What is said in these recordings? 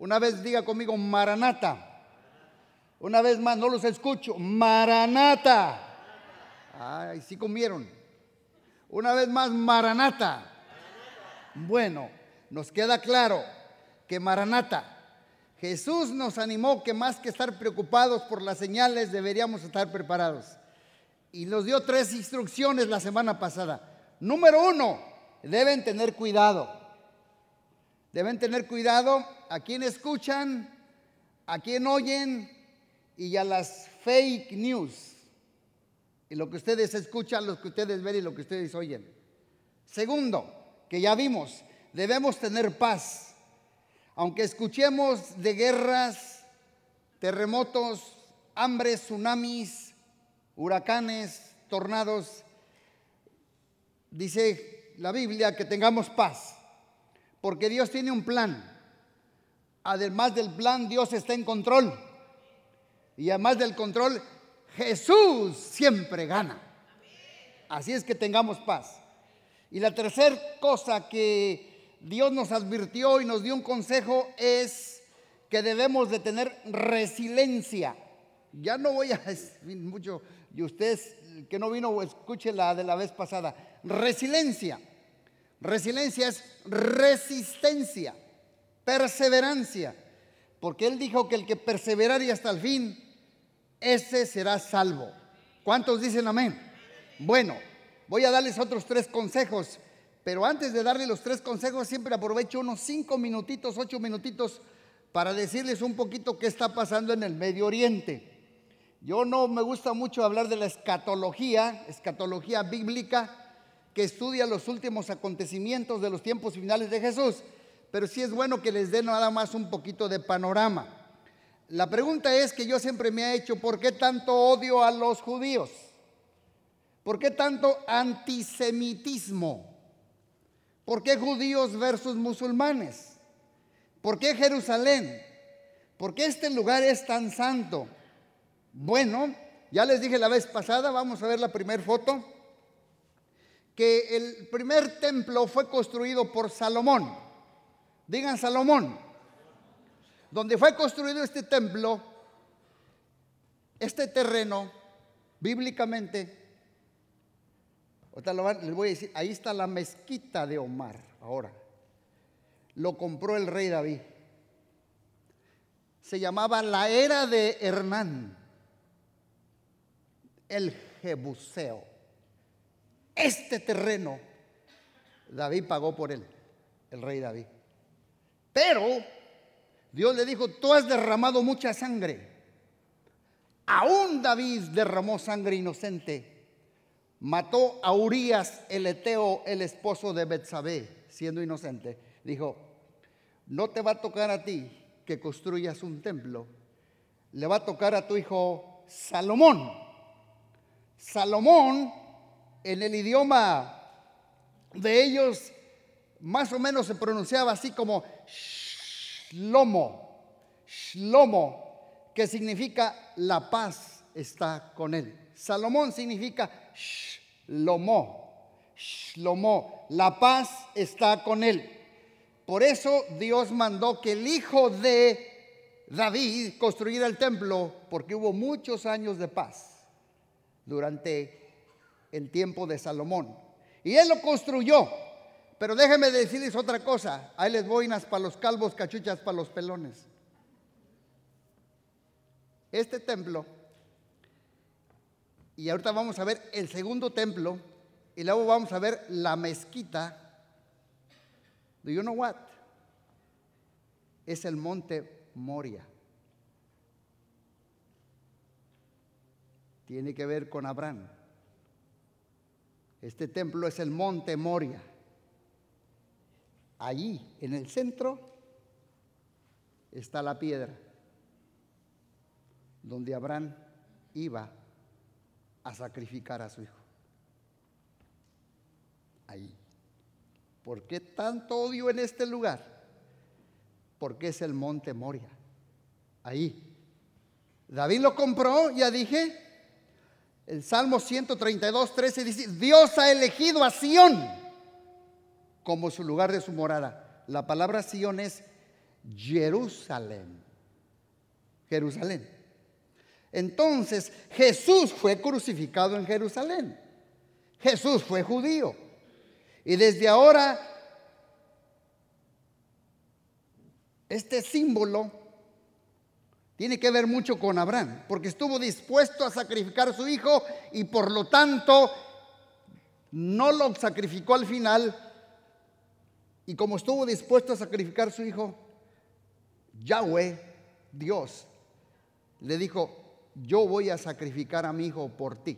Una vez diga conmigo, Maranata. Una vez más, no los escucho. Maranata. Ay, sí comieron. Una vez más, Maranata. Bueno, nos queda claro que Maranata, Jesús nos animó que más que estar preocupados por las señales, deberíamos estar preparados. Y nos dio tres instrucciones la semana pasada. Número uno, deben tener cuidado. Deben tener cuidado a quien escuchan, a quien oyen y a las fake news. Y lo que ustedes escuchan, lo que ustedes ven y lo que ustedes oyen. Segundo, que ya vimos, debemos tener paz. Aunque escuchemos de guerras, terremotos, hambres, tsunamis, huracanes, tornados, dice la Biblia que tengamos paz, porque Dios tiene un plan. Además del plan, Dios está en control. Y además del control, Jesús siempre gana. Así es que tengamos paz. Y la tercera cosa que Dios nos advirtió y nos dio un consejo es que debemos de tener resiliencia. Ya no voy a mucho, y usted que no vino, escuche la de la vez pasada. Resiliencia. Resiliencia es resistencia, perseverancia. Porque Él dijo que el que perseverare hasta el fin, ese será salvo. ¿Cuántos dicen amén? Bueno, Voy a darles otros tres consejos, pero antes de darles los tres consejos, siempre aprovecho unos cinco minutitos, ocho minutitos para decirles un poquito qué está pasando en el Medio Oriente. Yo no me gusta mucho hablar de la escatología, escatología bíblica, que estudia los últimos acontecimientos de los tiempos finales de Jesús, pero sí es bueno que les dé nada más un poquito de panorama. La pregunta es que yo siempre me he hecho, ¿por qué tanto odio a los judíos? ¿Por qué tanto antisemitismo? ¿Por qué judíos versus musulmanes? ¿Por qué Jerusalén? ¿Por qué este lugar es tan santo? Bueno, ya les dije la vez pasada, vamos a ver la primera foto, que el primer templo fue construido por Salomón. Digan Salomón. Donde fue construido este templo, este terreno, bíblicamente, les voy a decir, ahí está la mezquita de Omar ahora. Lo compró el rey David. Se llamaba la era de Hernán, el Jebuseo. Este terreno, David pagó por él, el rey David. Pero Dios le dijo, tú has derramado mucha sangre. Aún David derramó sangre inocente mató a Urias el Eteo, el esposo de Betsabé, siendo inocente, dijo, no te va a tocar a ti que construyas un templo, le va a tocar a tu hijo Salomón. Salomón, en el idioma de ellos, más o menos se pronunciaba así como Shlomo, Shlomo, que significa la paz está con él. Salomón significa Shlomo, Shlomo, la paz está con él. Por eso Dios mandó que el hijo de David construyera el templo, porque hubo muchos años de paz durante el tiempo de Salomón. Y él lo construyó. Pero déjenme decirles otra cosa. Ahí les boinas para los calvos, cachuchas para los pelones. Este templo y ahorita vamos a ver el segundo templo y luego vamos a ver la mezquita. Do you know what? Es el monte Moria. Tiene que ver con Abraham. Este templo es el monte Moria. Allí, en el centro, está la piedra donde Abraham iba a sacrificar a su hijo. Ahí. ¿Por qué tanto odio en este lugar? Porque es el monte Moria. Ahí. David lo compró, ya dije. El Salmo 132, 13 dice, Dios ha elegido a Sión como su lugar de su morada. La palabra Sión es Jerusalén. Jerusalén. Entonces Jesús fue crucificado en Jerusalén. Jesús fue judío. Y desde ahora, este símbolo tiene que ver mucho con Abraham, porque estuvo dispuesto a sacrificar a su hijo y por lo tanto no lo sacrificó al final. Y como estuvo dispuesto a sacrificar a su hijo, Yahweh, Dios, le dijo, yo voy a sacrificar a mi hijo por ti,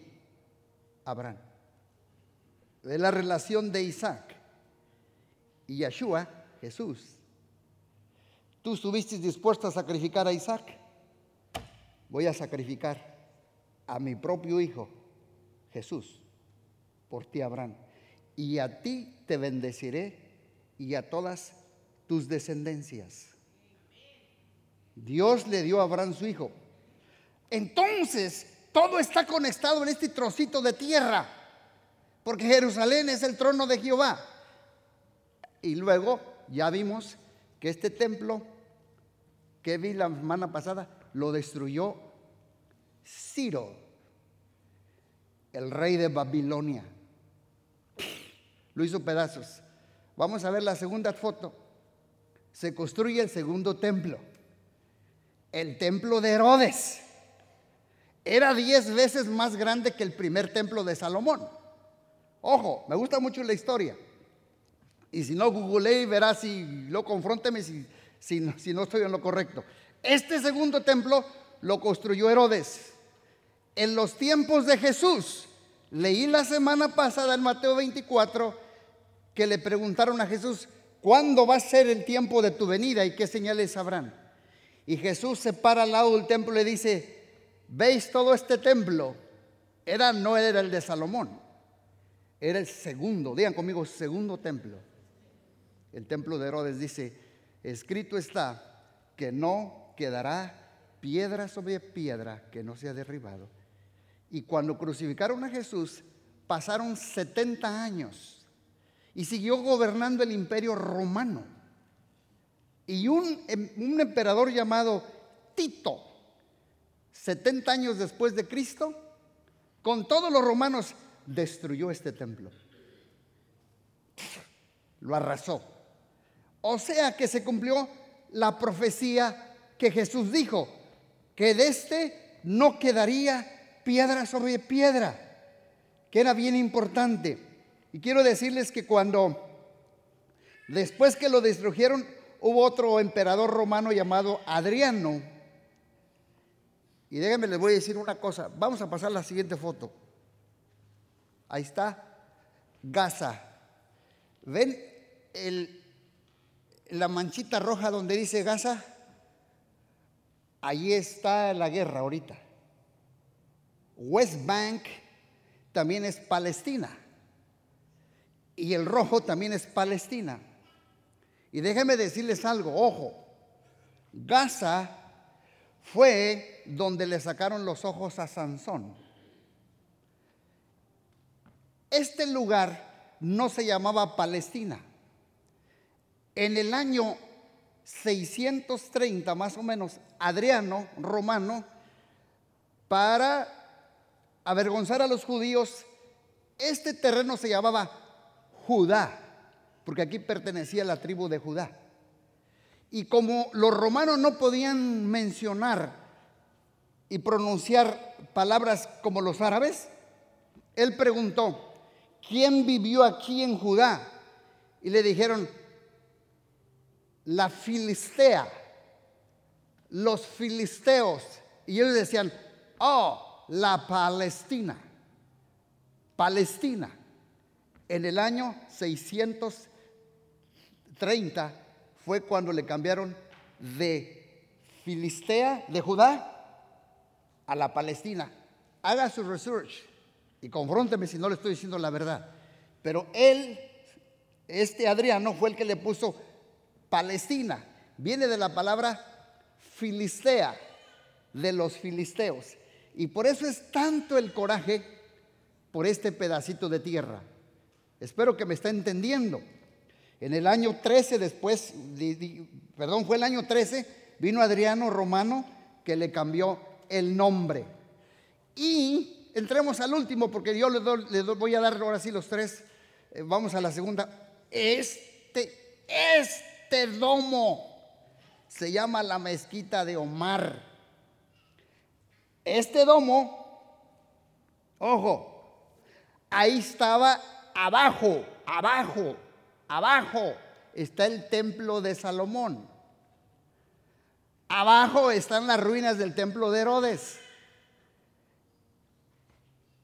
Abraham. Es la relación de Isaac y Yeshua, Jesús. ¿Tú estuviste dispuesto a sacrificar a Isaac? voy a sacrificar a mi propio hijo, Jesús, por ti, Abraham. Y a ti te bendeciré y a todas tus descendencias. Dios le dio a Abraham su hijo. Entonces, todo está conectado en este trocito de tierra, porque Jerusalén es el trono de Jehová. Y luego ya vimos que este templo que vi la semana pasada lo destruyó Ciro, el rey de Babilonia. Lo hizo pedazos. Vamos a ver la segunda foto. Se construye el segundo templo. El templo de Herodes. Era diez veces más grande que el primer templo de Salomón. Ojo, me gusta mucho la historia. Y si no, googleé y verás si lo confronteme si, si, si no estoy en lo correcto. Este segundo templo lo construyó Herodes. En los tiempos de Jesús, leí la semana pasada en Mateo 24 que le preguntaron a Jesús, ¿cuándo va a ser el tiempo de tu venida y qué señales habrán? Y Jesús se para al lado del templo y le dice, ¿veis todo este templo? Era, no era el de Salomón, era el segundo, digan conmigo, segundo templo. El templo de Herodes dice, escrito está que no quedará piedra sobre piedra que no sea derribado. Y cuando crucificaron a Jesús, pasaron 70 años y siguió gobernando el imperio romano. Y un, em, un emperador llamado Tito, 70 años después de Cristo, con todos los romanos, destruyó este templo. Lo arrasó. O sea que se cumplió la profecía que Jesús dijo, que de este no quedaría piedra sobre piedra, que era bien importante. Y quiero decirles que cuando, después que lo destruyeron, hubo otro emperador romano llamado Adriano. Y déjenme, les voy a decir una cosa. Vamos a pasar la siguiente foto. Ahí está. Gaza. ¿Ven la manchita roja donde dice Gaza? Allí está la guerra ahorita. West Bank también es Palestina. Y el rojo también es Palestina. Y déjenme decirles algo, ojo, Gaza fue donde le sacaron los ojos a Sansón. Este lugar no se llamaba Palestina. En el año 630 más o menos, Adriano, romano, para avergonzar a los judíos, este terreno se llamaba Judá, porque aquí pertenecía la tribu de Judá. Y como los romanos no podían mencionar y pronunciar palabras como los árabes, él preguntó, ¿quién vivió aquí en Judá? Y le dijeron, la Filistea, los filisteos. Y ellos decían, oh, la Palestina. Palestina. En el año 630 fue cuando le cambiaron de Filistea, de Judá, a la Palestina. Haga su research y confrónteme si no le estoy diciendo la verdad. Pero él, este Adriano, fue el que le puso Palestina. Viene de la palabra filistea, de los filisteos. Y por eso es tanto el coraje por este pedacito de tierra. Espero que me está entendiendo. En el año 13 después, perdón, fue el año 13, vino Adriano Romano que le cambió el nombre. Y entremos al último, porque yo le, voy a dar ahora sí los tres. Eh, vamos a la segunda. Este, este domo se llama la mezquita de Omar. Este domo, ojo, ahí estaba abajo, abajo, abajo está el templo de Salomón. Abajo están las ruinas del templo de Herodes.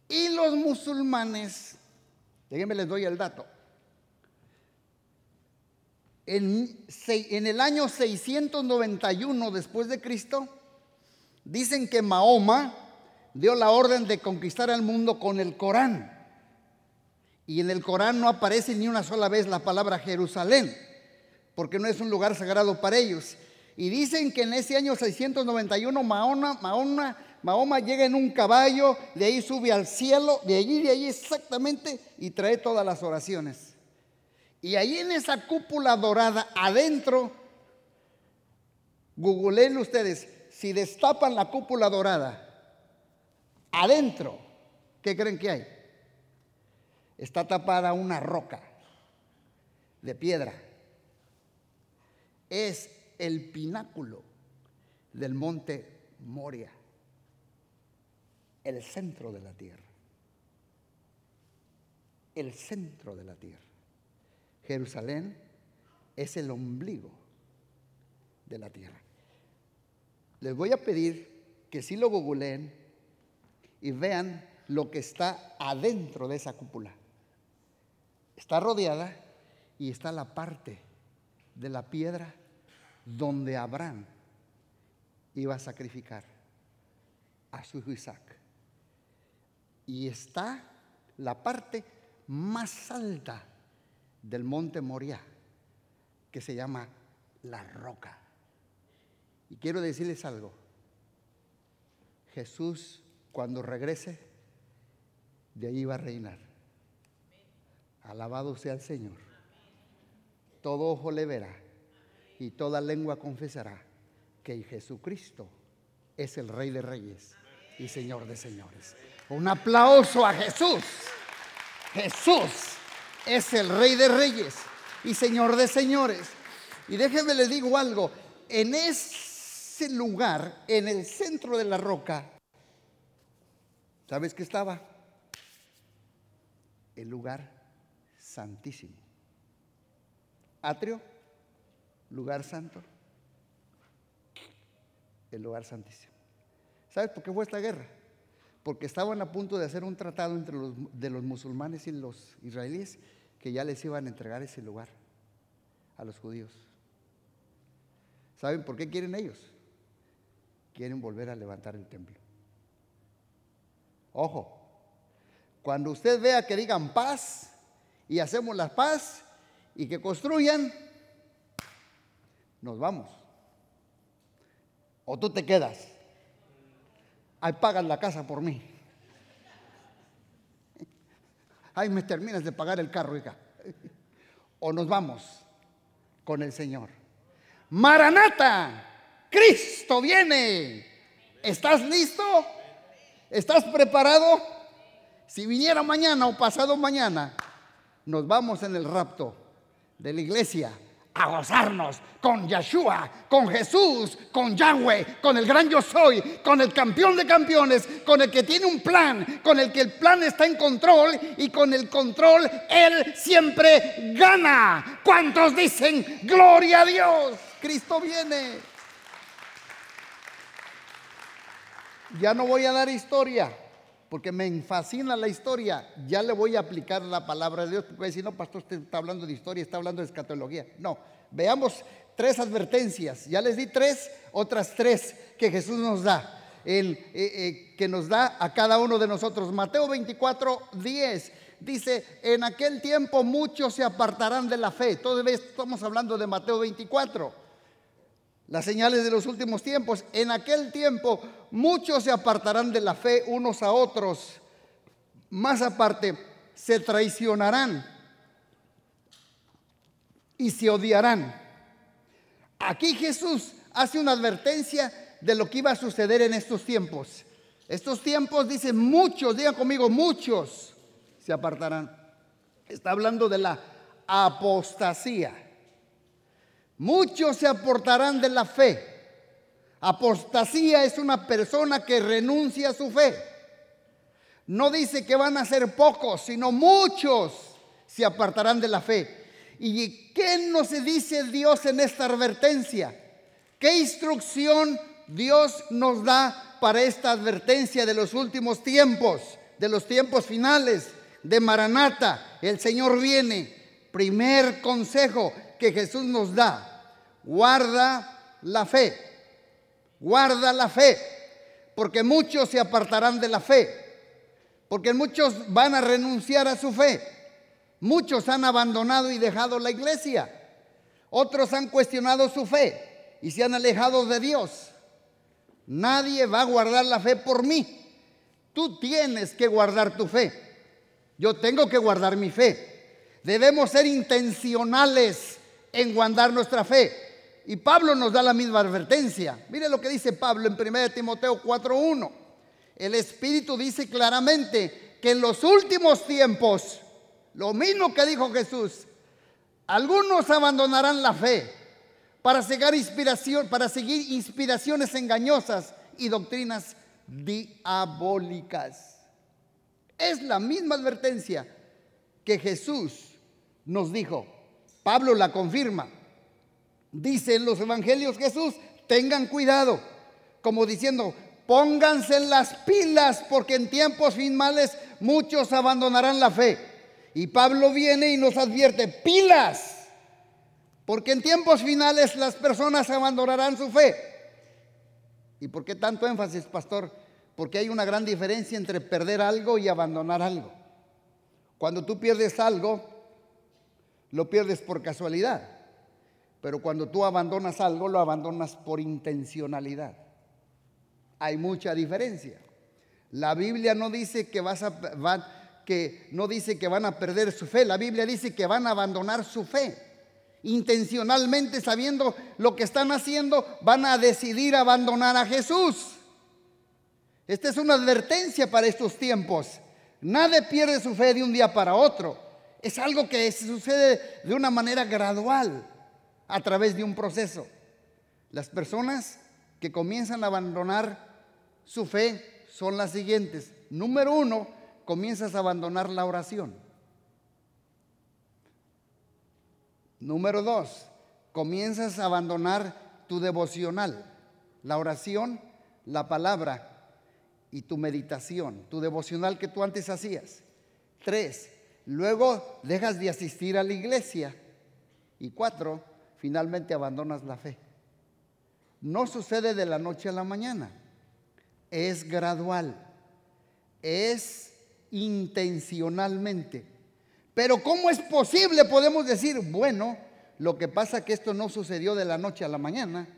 Y los musulmanes, déjenme les doy el dato. En, en, el año 691 después de Cristo, dicen que Mahoma dio la orden de conquistar al mundo con el Corán. Y en el Corán no aparece ni una sola vez la palabra Jerusalén, porque no es un lugar sagrado para ellos. Y dicen que en ese año 691 Mahoma, Mahoma, Mahoma llega en un caballo, de ahí sube al cielo, de allí, de allí exactamente, y trae todas las oraciones. Y ahí en esa cúpula dorada, adentro, googleen ustedes, si destapan la cúpula dorada, adentro, ¿qué creen que hay? Está tapada una roca de piedra. Es el pináculo del monte Moria, el centro de la tierra. El centro de la tierra. Jerusalén es el ombligo de la tierra. Les voy a pedir que si lo googleen y vean lo que está adentro de esa cúpula. Está rodeada y está la parte de la piedra donde Abraham iba a sacrificar a su hijo Isaac. Y está la parte más alta del monte Moria, que se llama la roca. Y quiero decirles algo. Jesús, cuando regrese, de ahí va a reinar. Alabado sea el Señor. Todo ojo le verá y toda lengua confesará que Jesucristo es el Rey de Reyes y Señor de Señores. Un aplauso a Jesús. Jesús es el Rey de Reyes y Señor de Señores. Y déjenme le digo algo, en ese lugar, en el centro de la roca, ¿sabes qué estaba? El lugar santísimo. Atrio, lugar santo, el lugar santísimo. ¿Sabes por qué fue esta guerra? Porque estaban a punto de hacer un tratado entre los, de los musulmanes y los israelíes que ya les iban a entregar ese lugar a los judíos. ¿Saben por qué quieren ellos? Quieren volver a levantar el templo. Ojo, cuando usted vea que digan paz, y hacemos la paz y que construyan, nos vamos. O tú te quedas. Ahí pagan la casa por mí. Ahí me terminas de pagar el carro, hija. O nos vamos con el Señor. Maranata, Cristo viene. ¿Estás listo? ¿Estás preparado? Si viniera mañana o pasado mañana, nos vamos en el rapto de la iglesia a gozarnos con Yeshua, con Jesús, con Yahweh, con el gran yo soy, con el campeón de campeones, con el que tiene un plan, con el que el plan está en control y con el control Él siempre gana. ¿Cuántos dicen, gloria a Dios? Cristo viene. Ya no voy a dar historia porque me fascina la historia, ya le voy a aplicar la palabra de Dios. Porque decir, no, pastor, usted está hablando de historia, está hablando de escatología. No, veamos tres advertencias. Ya les di tres, otras tres que Jesús nos da, el, eh, eh, que nos da a cada uno de nosotros. Mateo 24, 10 dice, en aquel tiempo muchos se apartarán de la fe. Todavía estamos hablando de Mateo 24 las señales de los últimos tiempos. En aquel tiempo muchos se apartarán de la fe unos a otros. Más aparte, se traicionarán y se odiarán. Aquí Jesús hace una advertencia de lo que iba a suceder en estos tiempos. Estos tiempos, dice, muchos, digan conmigo, muchos se apartarán. Está hablando de la apostasía. Muchos se apartarán de la fe. Apostasía es una persona que renuncia a su fe. No dice que van a ser pocos, sino muchos se apartarán de la fe. ¿Y qué nos dice Dios en esta advertencia? ¿Qué instrucción Dios nos da para esta advertencia de los últimos tiempos, de los tiempos finales, de Maranata? El Señor viene. Primer consejo que Jesús nos da, guarda la fe, guarda la fe, porque muchos se apartarán de la fe, porque muchos van a renunciar a su fe, muchos han abandonado y dejado la iglesia, otros han cuestionado su fe, y se han alejado de Dios. Nadie va a guardar la fe por mí. Tú tienes que guardar tu fe. Yo tengo que guardar mi fe. Debemos ser intencionales en guardar nuestra fe. Y Pablo nos da la misma advertencia. Mire lo que dice Pablo en 1 Timoteo 4.1. El Espíritu dice claramente que en los últimos tiempos, lo mismo que dijo Jesús, algunos abandonarán la fe para seguir, inspiración, para seguir inspiraciones engañosas y doctrinas diabólicas. Es la misma advertencia que Jesús nos dijo. Pablo la confirma. Dice en los evangelios Jesús, tengan cuidado, como diciendo, pónganse las pilas porque en tiempos finales muchos abandonarán la fe. Y Pablo viene y nos advierte, pilas porque en tiempos finales las personas abandonarán su fe. ¿Y por qué tanto énfasis, pastor? Porque hay una gran diferencia entre perder algo y abandonar algo. Cuando tú pierdes algo, lo pierdes por casualidad. Pero cuando tú abandonas algo, lo abandonas por intencionalidad. Hay mucha diferencia. La Biblia no dice que vas a no dice que van a perder su fe, la Biblia dice que van a abandonar su fe intencionalmente sabiendo lo que están haciendo, van a decidir abandonar a Jesús. Esta es una advertencia para estos tiempos. Nadie pierde su fe de un día para otro. Es algo que sucede de una manera gradual a través de un proceso. Las personas que comienzan a abandonar su fe son las siguientes. Número uno, comienzas a abandonar la oración. Número dos, comienzas a abandonar tu devocional, la oración, la palabra y tu meditación, tu devocional que tú antes hacías. Tres, luego dejas de asistir a la iglesia. Y cuatro, finalmente abandonas la fe. No sucede de la noche a la mañana, es gradual, es intencionalmente. Pero ¿cómo es posible? Podemos decir, bueno, lo que pasa que esto no sucedió de la noche a la mañana.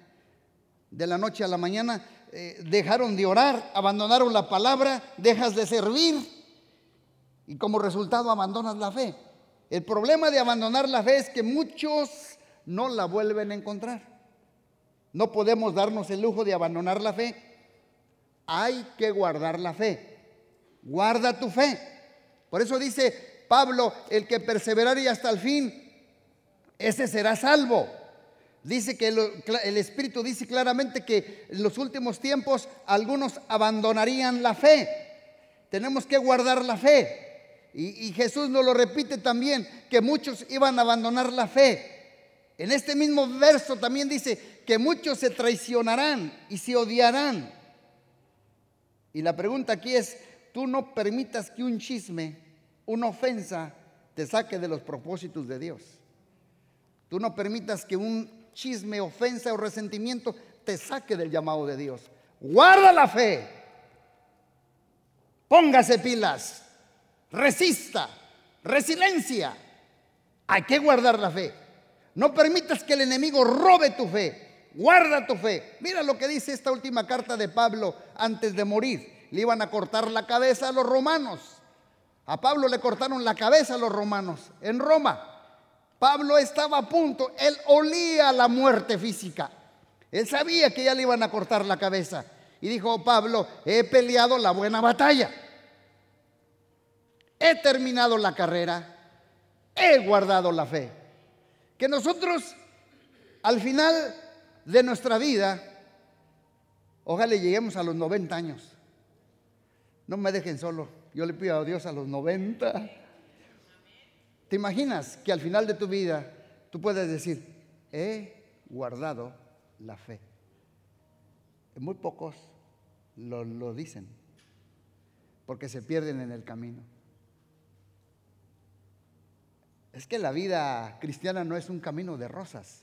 De la noche a la mañana eh, dejaron de orar, abandonaron la palabra, dejas de servir y como resultado abandonas la fe. El problema de abandonar la fe es que muchos no la vuelven a encontrar. No podemos darnos el lujo de abandonar la fe. Hay que guardar la fe. Guarda tu fe. Por eso dice, Pablo, el que perseverare hasta el fin, ese será salvo. Dice que el Espíritu dice claramente que en los últimos tiempos algunos abandonarían la fe. Tenemos que guardar la fe. Y, Jesús nos lo repite también, que muchos iban a abandonar la fe. En este mismo verso también dice que muchos se traicionarán y se odiarán. Y la pregunta aquí es, tú no permitas que un chisme una ofensa te saque de los propósitos de Dios. Tú no permitas que un chisme, ofensa o resentimiento te saque del llamado de Dios. Guarda la fe. Póngase pilas. Resista. Resiliencia. Hay que guardar la fe. No permitas que el enemigo robe tu fe. Guarda tu fe. Mira lo que dice esta última carta de Pablo antes de morir. Le iban a cortar la cabeza a los romanos. A Pablo le cortaron la cabeza a los romanos en Roma. Pablo estaba a punto, él olía la muerte física. Él sabía que ya le iban a cortar la cabeza. Y dijo Pablo, he peleado la buena batalla. He terminado la carrera. He guardado la fe. Que nosotros al final de nuestra vida, ojalá lleguemos a los 90 años. No me dejen solo. Yo le pido a Dios a los 90. ¿Te imaginas que al final de tu vida tú puedes decir, he guardado la fe? Muy pocos lo, lo dicen, porque se pierden en el camino. Es que la vida cristiana no es un camino de rosas.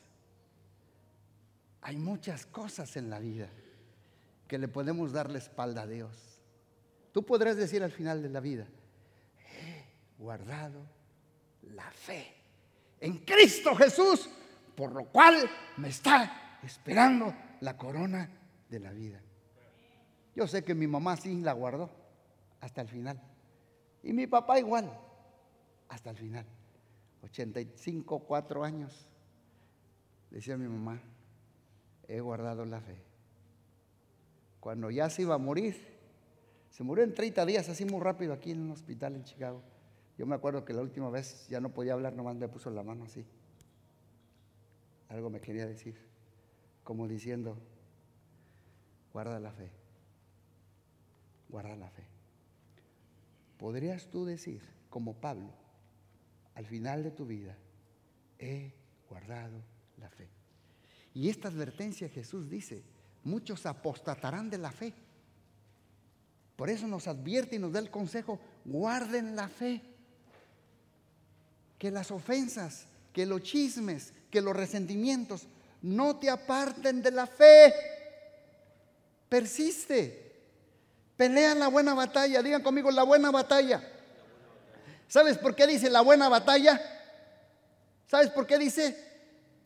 Hay muchas cosas en la vida que le podemos dar la espalda a Dios. Tú podrás decir al final de la vida, he guardado la fe en Cristo Jesús, por lo cual me está esperando la corona de la vida. Yo sé que mi mamá sí la guardó hasta el final. Y mi papá igual, hasta el final. 85, 4 años. Decía mi mamá, he guardado la fe. Cuando ya se iba a morir, se murió en 30 días, así muy rápido, aquí en un hospital en Chicago. Yo me acuerdo que la última vez ya no podía hablar, nomás me puso la mano así. Algo me quería decir, como diciendo, guarda la fe, guarda la fe. ¿Podrías tú decir, como Pablo, al final de tu vida, he guardado la fe? Y esta advertencia Jesús dice, muchos apostatarán de la fe. Por eso nos advierte y nos da el consejo, guarden la fe. Que las ofensas, que los chismes, que los resentimientos no te aparten de la fe. Persiste. Pelea la buena batalla. Digan conmigo la buena batalla. ¿Sabes por qué dice la buena batalla? ¿Sabes por qué dice?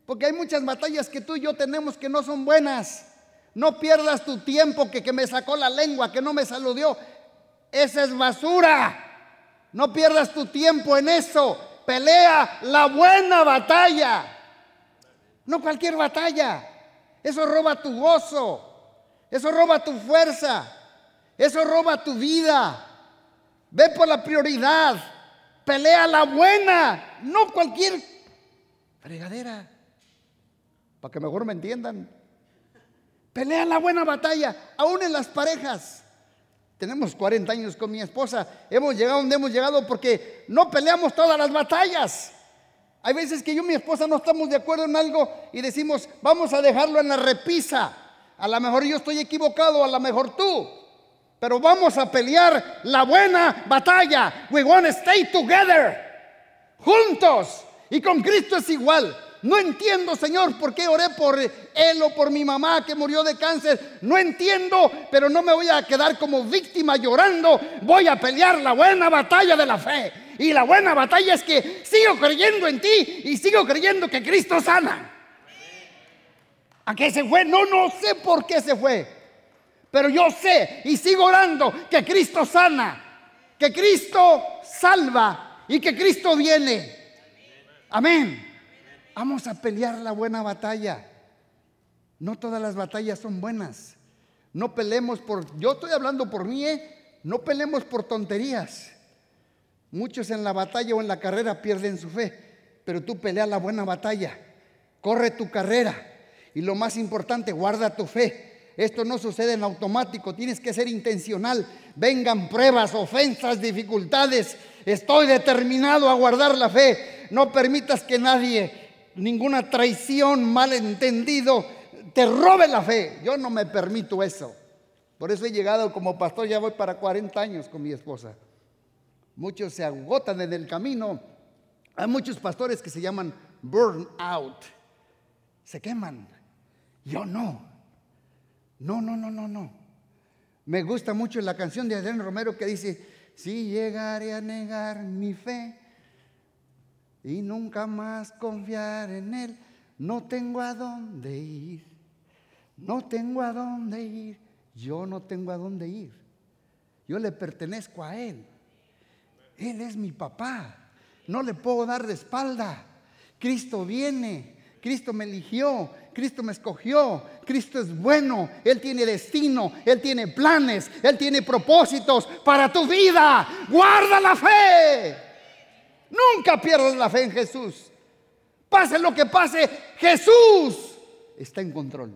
Porque hay muchas batallas que tú y yo tenemos que no son buenas. No pierdas tu tiempo que, que me sacó la lengua, que no me saludó. Esa es basura. No pierdas tu tiempo en eso. Pelea la buena batalla. No cualquier batalla. Eso roba tu gozo. Eso roba tu fuerza. Eso roba tu vida. Ve por la prioridad. Pelea la buena. No cualquier fregadera para que mejor me entiendan. Pelean la buena batalla, aún en las parejas. Tenemos 40 años con mi esposa, hemos llegado donde hemos llegado porque no peleamos todas las batallas. Hay veces que yo y mi esposa no estamos de acuerdo en algo y decimos, vamos a dejarlo en la repisa. A lo mejor yo estoy equivocado, a lo mejor tú. Pero vamos a pelear la buena batalla. We want to stay together. Juntos. Y con Cristo es igual. No entiendo, Señor, por qué oré por él o por mi mamá que murió de cáncer. No entiendo, pero no me voy a quedar como víctima llorando. Voy a pelear la buena batalla de la fe. Y la buena batalla es que sigo creyendo en ti y sigo creyendo que Cristo sana. ¿A qué se fue? No, no sé por qué se fue. Pero yo sé y sigo orando que Cristo sana, que Cristo salva y que Cristo viene. Amén. Vamos a pelear la buena batalla. No todas las batallas son buenas. No peleemos por, yo estoy hablando por mí, ¿eh? no peleemos por tonterías. Muchos en la batalla o en la carrera pierden su fe, pero tú pelea la buena batalla, corre tu carrera y lo más importante, guarda tu fe. Esto no sucede en automático, tienes que ser intencional. Vengan pruebas, ofensas, dificultades. Estoy determinado a guardar la fe. No permitas que nadie ninguna traición, malentendido, te robe la fe. Yo no me permito eso. Por eso he llegado como pastor, ya voy para 40 años con mi esposa. Muchos se agotan en el camino. Hay muchos pastores que se llaman burn out. Se queman. Yo no. No, no, no, no, no. Me gusta mucho la canción de Adrián Romero que dice, si llegaré a negar mi fe, y nunca más confiar en Él. No tengo a dónde ir, no tengo a dónde ir, yo no tengo a dónde ir. Yo le pertenezco a Él. Él es mi papá, no le puedo dar de espalda. Cristo viene, Cristo me eligió, Cristo me escogió, Cristo es bueno, Él tiene destino, Él tiene planes, Él tiene propósitos para tu vida. Guarda la fe. Nunca pierdas la fe en Jesús. Pase lo que pase, Jesús está en control.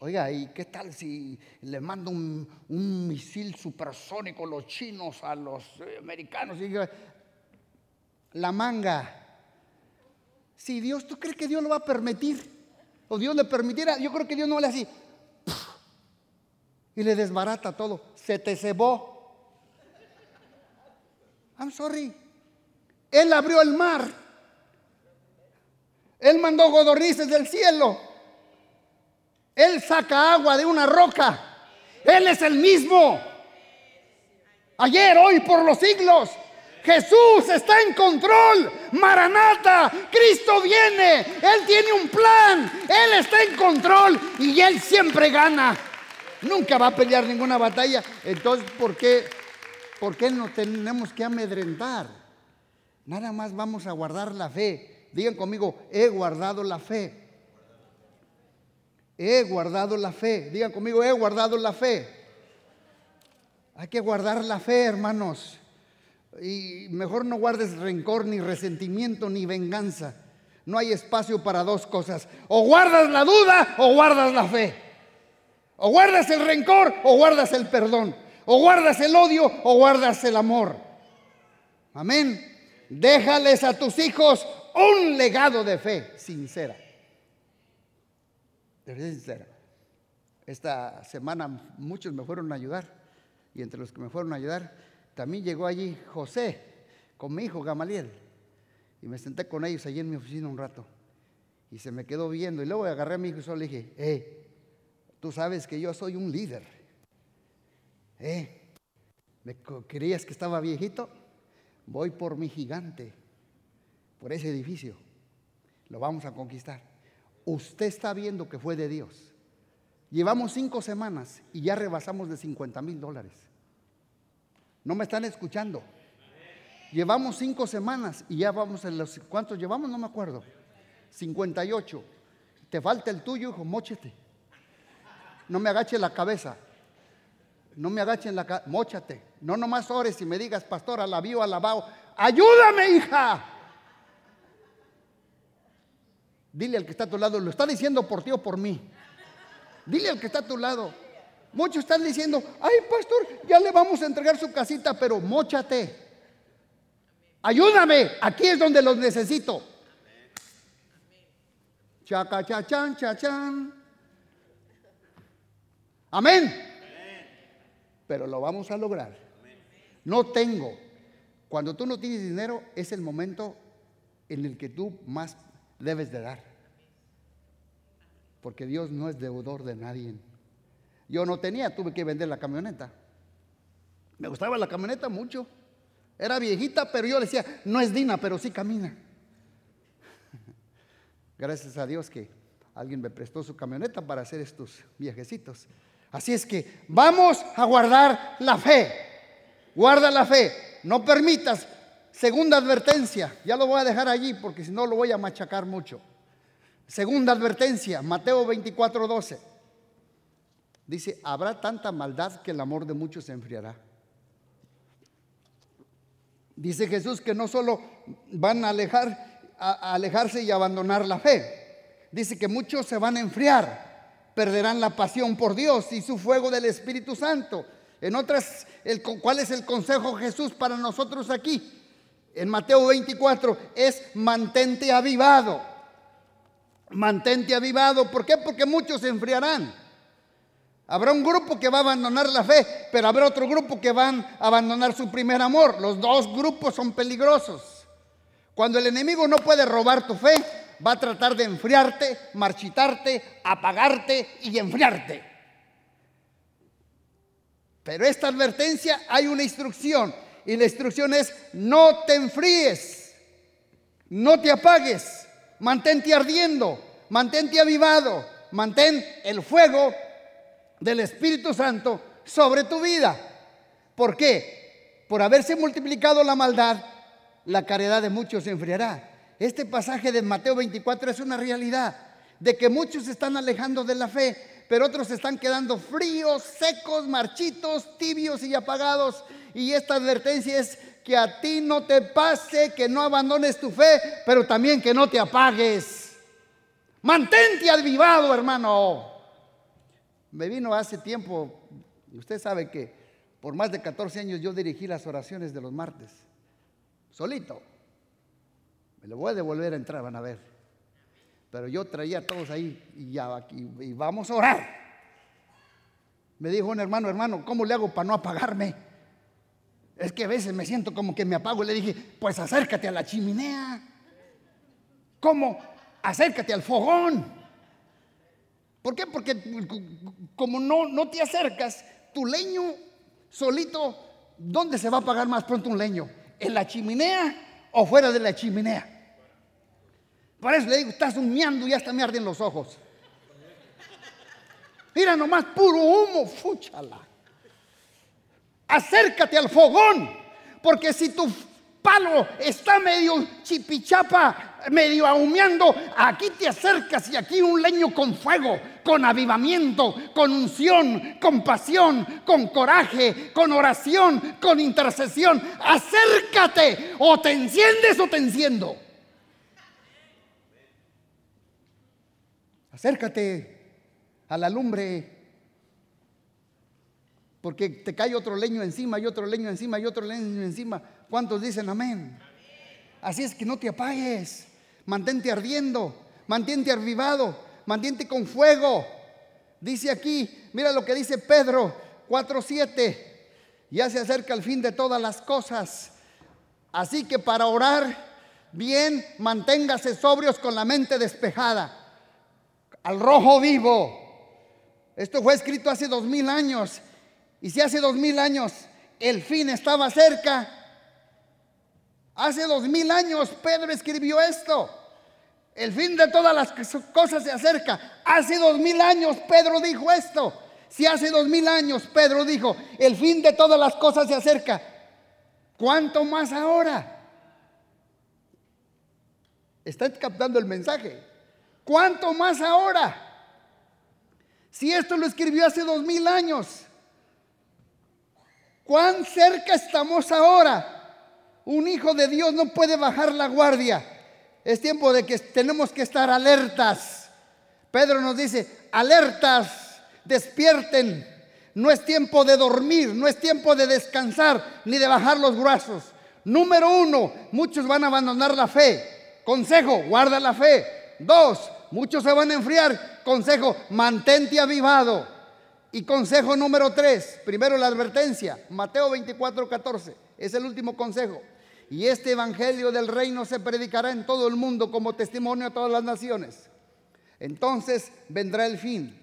Oiga, ¿y qué tal si le mando un, misil supersónico los chinos a los eh, americanos? la manga. Si Dios, ¿tú crees que Dios lo va a permitir? O Dios le permitiera, yo creo que Dios no le así. Y le desbarata todo. Se te cebó. I'm sorry. Él abrió el mar. Él mandó godornices del cielo. Él saca agua de una roca. Él es el mismo. Ayer, hoy, por los siglos. Jesús está en control. Maranata, Cristo viene. Él tiene un plan. Él está en control y Él siempre gana. Nunca va a pelear ninguna batalla. Entonces, ¿por qué, ¿por qué no tenemos que amedrentar? Nada más vamos a guardar la fe. Digan conmigo, he guardado la fe. He guardado la fe. Digan conmigo, he guardado la fe. Hay que guardar la fe, hermanos. Y mejor no guardes rencor, ni resentimiento, ni venganza. No hay espacio para dos cosas. O guardas la duda o guardas la fe. O guardas el rencor o guardas el perdón. O guardas el odio o guardas el amor. Amén. Déjales a tus hijos un legado de fe sincera sincera. Esta semana muchos me fueron a ayudar y entre los que me fueron a ayudar también llegó allí José con mi hijo Gamaliel y me senté con ellos allí en mi oficina un rato y se me quedó viendo y luego agarré a mi hijo y solo le dije, eh, tú sabes que yo soy un líder. Eh, ¿me creías que estaba viejito? Voy por mi gigante, por ese edificio. Lo vamos a conquistar usted está viendo que fue de Dios. Llevamos cinco semanas y ya rebasamos de 50 mil dólares. ¿No me están escuchando? Llevamos cinco semanas y ya vamos en los... ¿Cuántos llevamos? No me acuerdo. 58. Te falta el tuyo, hijo, mochete. No me agache la cabeza. No me agache la cabeza. Móchate. No nomás ores y me digas, pastor, alabío, alabado. Ayúdame, hija. Dile al que está a tu lado, lo está diciendo por ti o por mí. Dile al que está a tu lado. Muchos están diciendo, ay pastor, ya le vamos a entregar su casita, pero mochate. Ayúdame, aquí es donde los necesito. Chaca, chachan, chachan. Amén. Pero lo vamos a lograr. No tengo. Cuando tú no tienes dinero, es el momento en el que tú más debes de dar. Porque Dios no es deudor de nadie. Yo no tenía, tuve que vender la camioneta. Me gustaba la camioneta mucho. Era viejita, pero yo decía, no es Dina, pero sí camina. Gracias a Dios que alguien me prestó su camioneta para hacer estos viajecitos. Así es que vamos a guardar la fe. Guarda la fe. No permitas Segunda advertencia, ya lo voy a dejar allí porque si no lo voy a machacar mucho. Segunda advertencia, Mateo 24, 12. Dice, habrá tanta maldad que el amor de muchos se enfriará. Dice Jesús que no solo van a, alejar, a alejarse y abandonar la fe, dice que muchos se van a enfriar, perderán la pasión por Dios y su fuego del Espíritu Santo. En otras, el, ¿cuál es el consejo Jesús para nosotros aquí? en Mateo 24 es mantente avivado. Mantente avivado. ¿Por qué? Porque muchos se enfriarán. Habrá un grupo que va a abandonar la fe, pero habrá otro grupo que van a abandonar su primer amor. Los dos grupos son peligrosos. Cuando el enemigo no puede robar tu fe, va a tratar de enfriarte, marchitarte, apagarte y enfriarte. Pero esta advertencia hay una instrucción y la instrucción es, no te enfríes, no te apagues, mantente ardiendo, mantente avivado, mantén el fuego del Espíritu Santo sobre tu vida. ¿Por qué? Por haberse multiplicado la maldad, la caridad de muchos se enfriará. este pasaje de Mateo 24 es una realidad de que muchos se están alejando de la fe, pero otros se están quedando fríos, secos, marchitos, tibios y apagados. Y esta advertencia es que a ti no te pase, que no abandones tu fe, pero también que no te apagues. Mantente avivado, hermano. Me vino hace tiempo, usted sabe que por más de 14 años yo dirigí las oraciones de los martes, solito. Me lo voy a devolver a entrar, van a ver. Pero yo traía a todos ahí y ya aquí, y vamos a orar. Me dijo un hermano, hermano, ¿cómo le hago para no apagarme? Es que a veces me siento como que me apago. Y le dije, pues acércate a la chimenea. ¿Cómo? Acércate al fogón. ¿Por qué? Porque como no, no te acercas, tu leño solito, ¿dónde se va a apagar más pronto un leño? ¿En la chimenea o fuera de la chimenea? Por eso le digo, estás humeando y hasta me arden los ojos. Mira nomás, puro humo, fúchala acércate al fogón, porque si tu palo está medio chipichapa, medio ahumeando, aquí te acercas y aquí un leño con fuego, con avivamiento, con unción, con pasión, con coraje, con oración, con intercesión. Acércate, o te enciendes o te enciendo. Acércate a la lumbre porque te cae otro leño encima y otro leño encima y otro leño encima. ¿Cuántos dicen amén? Así es que no te apagues. Mantente ardiendo, mantente avivado, mantente con fuego. Dice aquí, mira lo que dice Pedro 4:7. Ya se acerca el fin de todas las cosas. Así que para orar bien, manténgase sobrios con la mente despejada. Al rojo vivo. Esto fue escrito hace dos mil años y si hace dos mil años el fin estaba cerca, hace dos mil años Pedro escribió esto. El fin de todas las cosas se acerca. Hace dos mil años Pedro dijo esto. Si hace dos mil años Pedro dijo, el fin de todas las cosas se acerca, ¿cuánto más ahora? ¿Está captando el mensaje? ¿Cuánto más ahora? Si esto lo escribió hace dos mil años, ¿Cuán cerca estamos ahora? Un hijo de Dios no puede bajar la guardia. Es tiempo de que tenemos que estar alertas. Pedro nos dice, alertas, despierten. No es tiempo de dormir, no es tiempo de descansar ni de bajar los brazos. Número uno, muchos van a abandonar la fe. Consejo, guarda la fe. Dos, muchos se van a enfriar. Consejo, mantente avivado. Y consejo número tres, primero la advertencia, Mateo 24, 14, es el último consejo. Y este evangelio del reino se predicará en todo el mundo como testimonio a todas las naciones. Entonces vendrá el fin.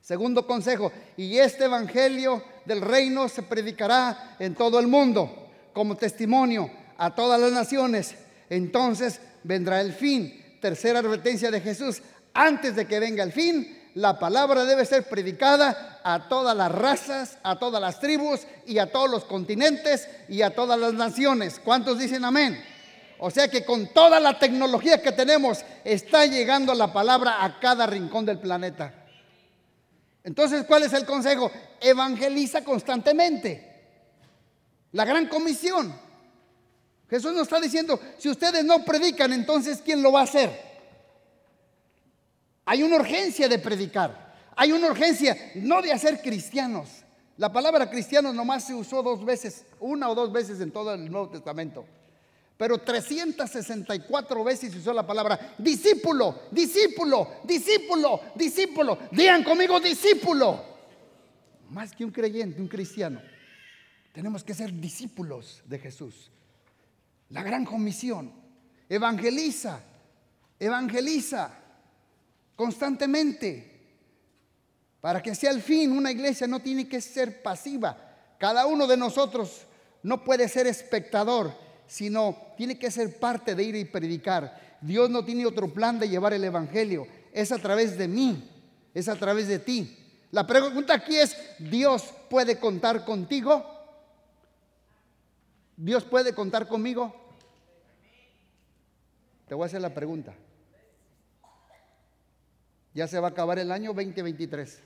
Segundo consejo, y este evangelio del reino se predicará en todo el mundo como testimonio a todas las naciones. Entonces vendrá el fin. Tercera advertencia de Jesús, antes de que venga el fin, la palabra debe ser predicada a todas las razas, a todas las tribus y a todos los continentes y a todas las naciones. ¿Cuántos dicen amén? O sea que con toda la tecnología que tenemos está llegando la palabra a cada rincón del planeta. Entonces, ¿cuál es el consejo? Evangeliza constantemente. La gran comisión. Jesús nos está diciendo, si ustedes no predican, entonces ¿quién lo va a hacer? Hay una urgencia de predicar. Hay una urgencia no de hacer cristianos. La palabra cristiano nomás se usó dos veces, una o dos veces en todo el Nuevo Testamento. Pero 364 veces se usó la palabra discípulo, discípulo, discípulo, discípulo. Digan conmigo discípulo. Más que un creyente, un cristiano. Tenemos que ser discípulos de Jesús. La gran comisión. Evangeliza, evangeliza constantemente. Para que sea el fin, una iglesia no tiene que ser pasiva. Cada uno de nosotros no puede ser espectador, sino tiene que ser parte de ir y predicar. Dios no tiene otro plan de llevar el Evangelio. Es a través de mí, es a través de ti. La pregunta aquí es, ¿Dios puede contar contigo? ¿Dios puede contar conmigo? Te voy a hacer la pregunta. Ya se va a acabar el año 2023.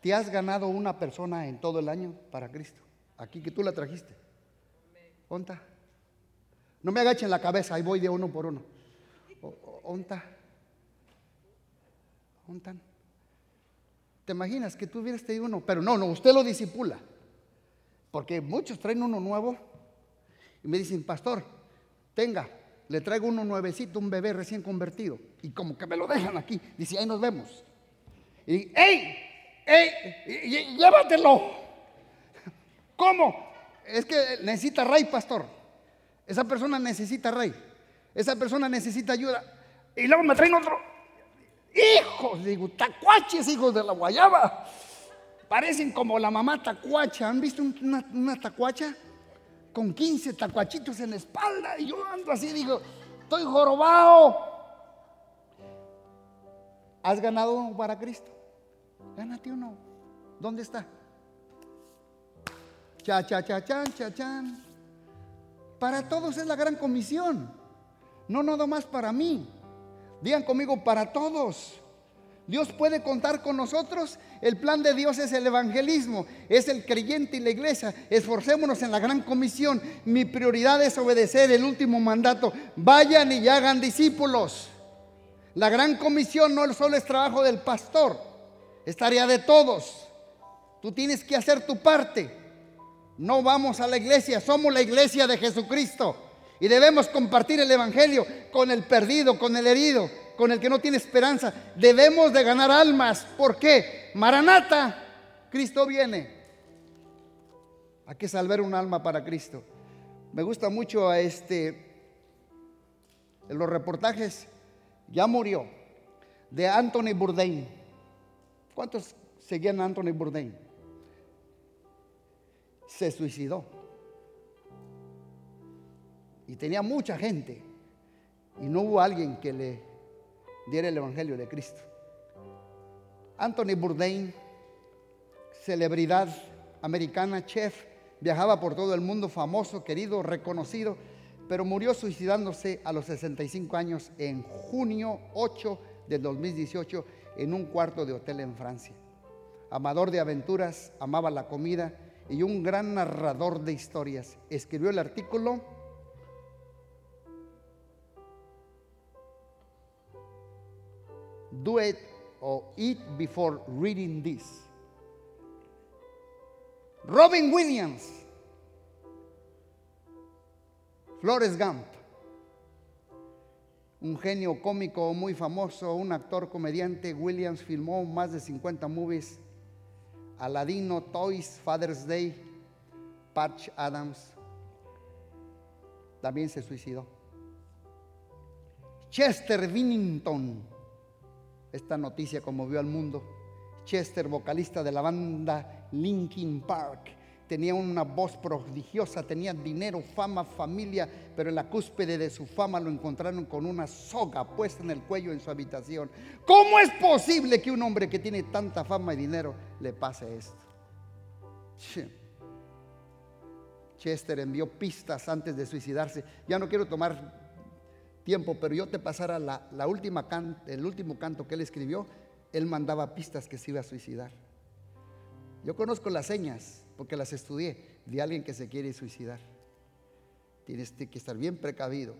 ¿Te has ganado una persona en todo el año para Cristo? Aquí que tú la trajiste. ¿Onta? No me agachen la cabeza, ahí voy de uno por uno. ¿Onta? ¿Ontan? ¿Te imaginas que tú hubieras tenido uno? Pero no, no, usted lo disipula. Porque muchos traen uno nuevo y me dicen, pastor, tenga, le traigo uno nuevecito, un bebé recién convertido. Y como que me lo dejan aquí. Dice, ahí nos vemos. Y, ¡ey! ¡ey! ¡Llévatelo! ¿Cómo? Es que necesita rey, pastor. Esa persona necesita rey. Esa persona necesita ayuda. Y luego me traen otro. Hijos, digo, tacuaches, hijos de la guayaba. Parecen como la mamá tacuacha. ¿Han visto una, una tacuacha? Con 15 tacuachitos en la espalda y yo ando así, digo, estoy jorobado. ¿Has ganado para Cristo? Gánate uno. ¿Dónde está? Cha, cha, cha, chan, cha, chan. Para todos es la gran comisión. No, no, más para mí. Digan conmigo, para todos. Dios puede contar con nosotros. El plan de Dios es el evangelismo, es el creyente y la iglesia. Esforcémonos en la gran comisión. Mi prioridad es obedecer el último mandato. Vayan y hagan discípulos. La gran comisión no solo es trabajo del pastor, es tarea de todos. Tú tienes que hacer tu parte. No vamos a la iglesia, somos la iglesia de Jesucristo. Y debemos compartir el Evangelio con el perdido, con el herido, con el que no tiene esperanza. Debemos de ganar almas. ¿Por qué? Maranata, Cristo viene. Hay que salvar un alma para Cristo. Me gusta mucho a este, en los reportajes, ya murió, de Anthony Bourdain. ¿Cuántos seguían a Anthony Bourdain? Se suicidó. Y tenía mucha gente. Y no hubo alguien que le diera el Evangelio de Cristo. Anthony Bourdain, celebridad americana, chef, viajaba por todo el mundo, famoso, querido, reconocido, pero murió suicidándose a los 65 años en junio 8 del 2018 en un cuarto de hotel en Francia. Amador de aventuras, amaba la comida y un gran narrador de historias. Escribió el artículo do it or eat before reading this. Robin Williams, Flores Gump, un genio cómico muy famoso, un actor comediante. Williams filmó más de 50 movies. Aladino, Toys, Father's Day, Patch Adams. También se suicidó. Chester Bennington esta noticia conmovió al mundo. Chester, vocalista de la banda Linkin Park, tenía una voz prodigiosa, tenía dinero, fama, familia, pero en la cúspide de su fama lo encontraron con una soga puesta en el cuello en su habitación. ¿Cómo es posible que un hombre que tiene tanta fama y dinero le pase esto? Chester envió pistas antes de suicidarse. Ya no quiero tomar tiempo, pero yo te pasara la, última el último canto que él escribió, él mandaba pistas que se iba a suicidar. Yo conozco las señas, porque las estudié, de alguien que se quiere suicidar. Tienes que estar bien precavido.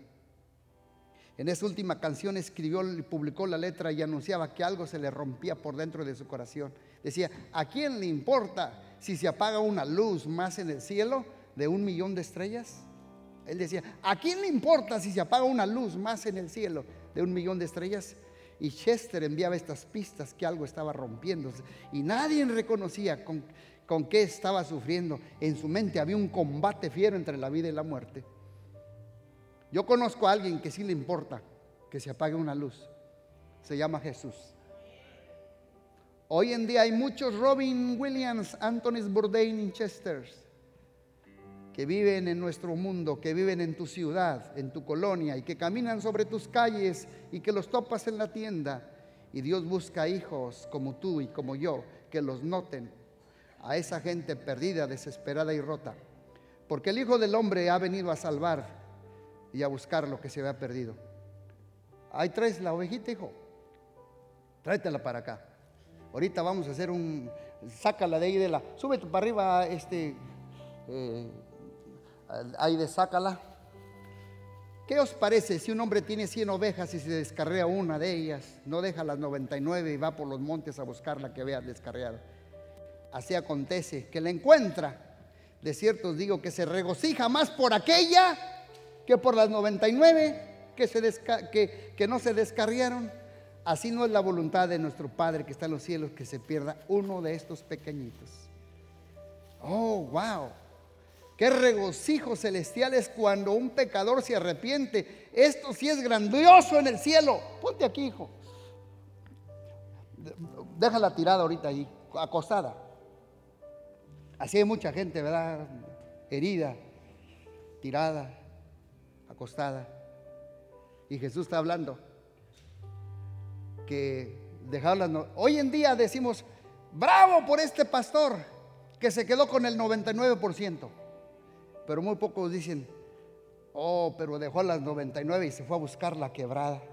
En esa última canción escribió y publicó la letra y anunciaba que algo se le rompía por dentro de su corazón. Decía, ¿a quién le importa si se apaga una luz más en el cielo de un millón de estrellas? Él decía, ¿a quién le importa si se apaga una luz más en el cielo de un millón de estrellas? Y Chester enviaba estas pistas que algo estaba rompiéndose y nadie reconocía con, con qué estaba sufriendo. En su mente había un combate fiero entre la vida y la muerte. Yo conozco a alguien que sí le importa que se apague una luz. Se llama Jesús. Hoy en día hay muchos Robin Williams, Anthony Bourdain y Chesters que viven en nuestro mundo, que viven en tu ciudad, en tu colonia y que caminan sobre tus calles y que los topas en la tienda. Y Dios busca hijos como tú y como yo que los noten a esa gente perdida, desesperada y rota. Porque el Hijo del Hombre ha venido a salvar y a buscar lo que se había perdido. Ahí traes la ovejita, hijo. Tráetela para acá. Ahorita vamos a hacer un. Sácala de ahí de la. Súbete para arriba, este. Eh, ahí de sácala. ¿Qué os parece si un hombre tiene 100 ovejas y se descarrea una de ellas, no deja las 99 y va por los montes a buscar la que vea descarriada? Así acontece que la encuentra. De cierto os digo que se regocija más por aquella que por las 99 que, se que no se descarriaron. Así no es la voluntad de nuestro Padre que está en los cielos que se pierda uno de estos pequeñitos. Oh, wow. Qué regocijo celestial es cuando un pecador se arrepiente. Esto sí es grandioso en el cielo. Ponte aquí, hijo. Déjala tirada ahorita ahí, acostada. Así hay mucha gente, ¿verdad? Herida, tirada, acostada. Y Jesús está hablando que dejarla. Hoy en día decimos, bravo por este pastor que se quedó con el 99%. Pero muy pocos dicen, oh, pero dejó las 99 y se fue a buscar la quebrada.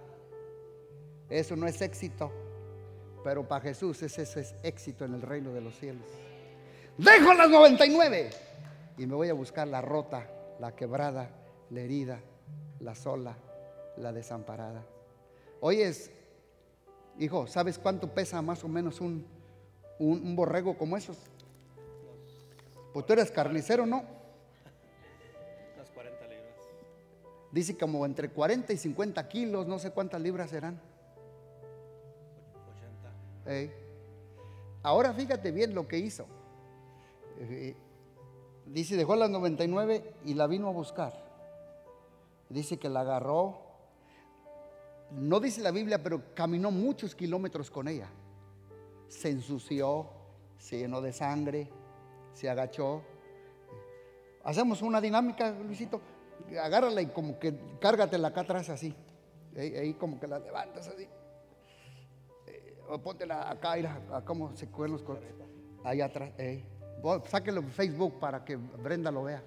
Eso no es éxito, pero para Jesús ese es éxito en el reino de los cielos. Dejo las 99 y me voy a buscar la rota, la quebrada, la herida, la sola, la desamparada. Oyes, hijo, ¿sabes cuánto pesa más o menos un, un, un borrego como esos? Pues tú eres carnicero, ¿no? Dice como entre 40 y 50 kilos, no sé cuántas libras serán. 80. Ahora fíjate bien lo que hizo. Eh, dice, dejó las 99 y la vino a buscar. Dice que la agarró. No dice la Biblia, pero caminó muchos kilómetros con ella. Se ensució, se llenó de sangre, se agachó. Hacemos una dinámica, Luisito agárrala y como que cárgatela acá atrás así. Ahí, como que la levantas así. Eh, o póntela acá, mira, a cómo se cuelen los cortes. Ahí atrás. Eh. Sáquelo en Facebook para que Brenda lo vea.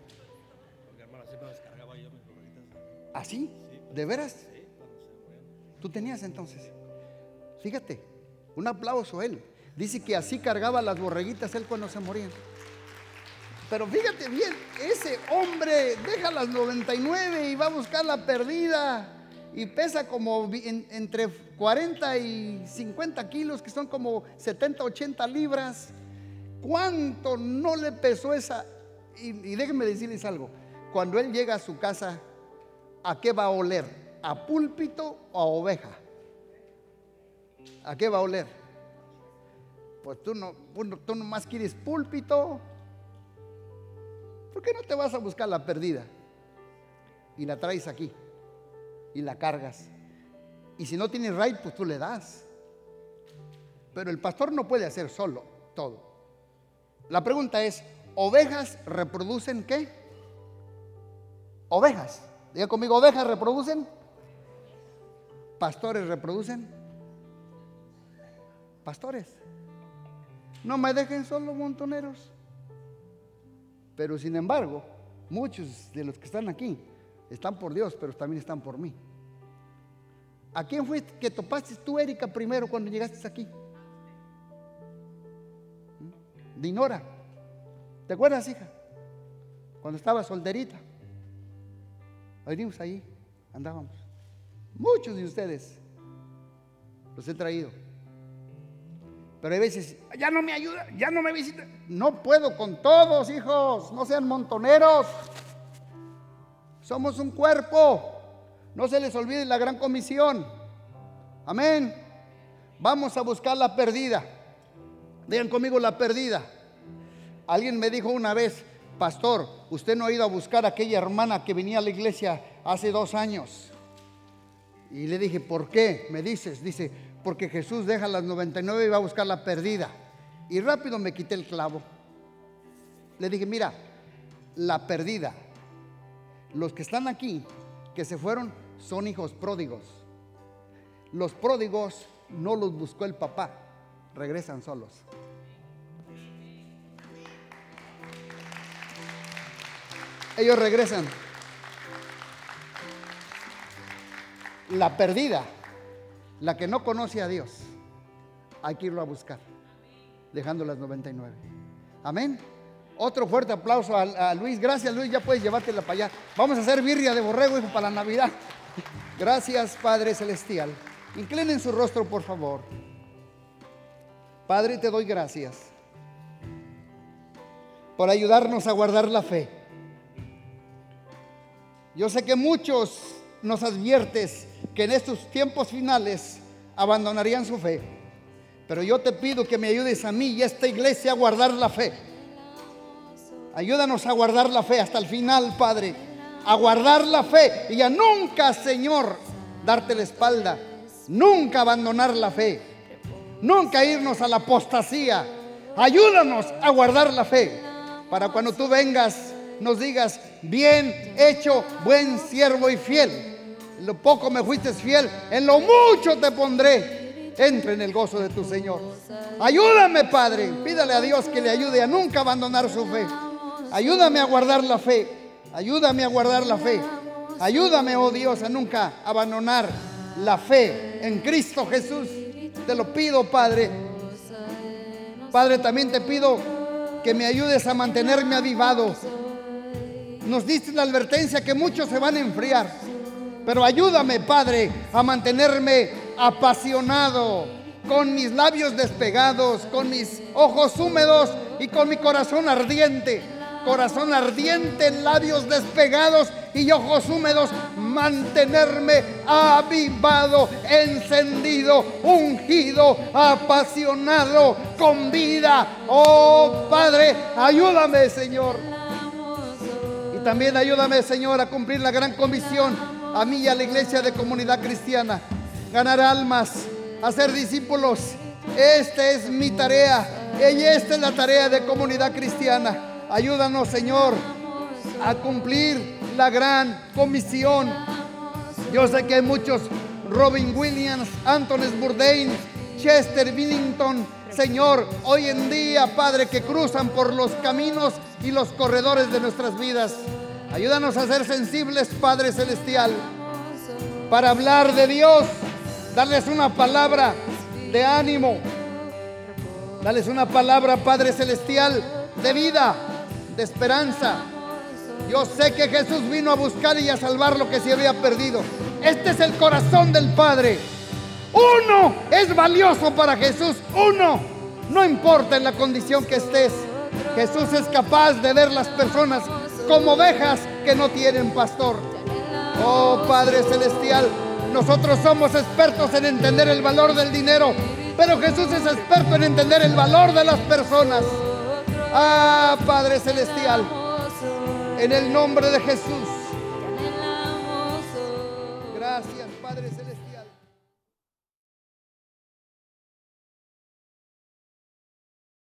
¿Así? ¿De veras? ¿Tú tenías entonces? Fíjate, un aplauso a él. Dice que así cargaba las borreguitas él cuando se morían. Pero fíjate bien, ese hombre deja las 99 y va a buscar la perdida y pesa como entre 40 y 50 kilos, que son como 70, 80 libras. ¿Cuánto no le pesó esa? Y, déjenme decirles algo, cuando él llega a su casa, ¿a qué va a oler? ¿A púlpito o a oveja? ¿A qué va a oler? Pues tú no, tú nomás quieres púlpito ¿Por qué no te vas a buscar la perdida? Y la traes aquí. Y la cargas. Y si no tienes right, pues tú le das. Pero el pastor no puede hacer solo todo. La pregunta es, ¿ovejas reproducen qué? Ovejas. Diga conmigo, ¿ovejas reproducen? ¿Pastores reproducen? Pastores. No me dejen solo montoneros. Pero sin embargo, muchos de los que están aquí están por Dios, pero también están por mí. ¿A quién fue que topaste tú, Erika, primero cuando llegaste aquí? ¿Mm? Dinora. ¿Te acuerdas, hija? Cuando estaba solterita. Venimos ahí, andábamos. Muchos de ustedes los he traído. Pero hay veces, ya no me ayuda, ya no me visita. No puedo con todos, hijos, no sean montoneros. Somos un cuerpo. No se les olvide la gran comisión. Amén. Vamos a buscar la perdida. Digan conmigo la perdida. Alguien me dijo una vez, pastor, usted no ha ido a buscar a aquella hermana que venía a la iglesia hace dos años. Y le dije, ¿por qué? Me dices, dice, porque Jesús deja las 99 y va a buscar la perdida. Y rápido me quité el clavo. Le dije, mira, la perdida. Los que están aquí, que se fueron, son hijos pródigos. Los pródigos no los buscó el papá, regresan solos. Ellos regresan. la perdida, la que no conoce a Dios, hay que irlo a buscar, dejando las 99. Amén. Otro fuerte aplauso a, Luis. Gracias, Luis. Ya puedes llevártela para allá. Vamos a hacer birria de borrego, para la Navidad. Gracias, Padre Celestial. Inclinen su rostro, por favor. Padre, te doy gracias por ayudarnos a guardar la fe. Yo sé que muchos nos adviertes que en estos tiempos finales abandonarían su fe. Pero yo te pido que me ayudes a mí y a esta iglesia a guardar la fe. Ayúdanos a guardar la fe hasta el final, Padre. A guardar la fe y a nunca, Señor, darte la espalda. Nunca abandonar la fe. Nunca irnos a la apostasía. Ayúdanos a guardar la fe. Para cuando tú vengas, nos digas, bien hecho, buen siervo y fiel. Lo poco me fuiste fiel, en lo mucho te pondré. Entre en el gozo de tu Señor. Ayúdame, Padre. Pídale a Dios que le ayude a nunca abandonar su fe. Ayúdame a guardar la fe. Ayúdame a guardar la fe. Ayúdame, oh Dios, a nunca abandonar la fe en Cristo Jesús. Te lo pido, Padre. Padre, también te pido que me ayudes a mantenerme avivado. Nos diste la advertencia que muchos se van a enfriar. Pero ayúdame, Padre, a mantenerme apasionado, con mis labios despegados, con mis ojos húmedos y con mi corazón ardiente corazón ardiente, labios despegados y ojos húmedos, mantenerme avivado, encendido, ungido, apasionado, con vida. Oh Padre, ayúdame Señor. Y también ayúdame Señor a cumplir la gran comisión a mí y a la iglesia de comunidad cristiana. Ganar almas, hacer discípulos. Esta es mi tarea. Y esta es la tarea de comunidad cristiana Ayúdanos, Señor, a cumplir la gran comisión. Yo sé que hay muchos, Robin Williams, Anthony Bourdain, Chester Billington, Señor, hoy en día, Padre, que cruzan por los caminos y los corredores de nuestras vidas. Ayúdanos a ser sensibles, Padre Celestial, para hablar de Dios, darles una palabra de ánimo, darles una palabra, Padre Celestial, de vida de esperanza. Yo sé que Jesús vino a buscar y a salvar lo que se había perdido. Este es el corazón del Padre. Uno es valioso para Jesús. Uno. No importa en la condición que estés. Jesús es capaz de ver las personas como ovejas que no tienen pastor. Oh Padre Celestial, nosotros somos expertos en entender el valor del dinero, pero Jesús es experto en entender el valor de las personas. Ah, Padre Celestial, en el nombre de Jesús.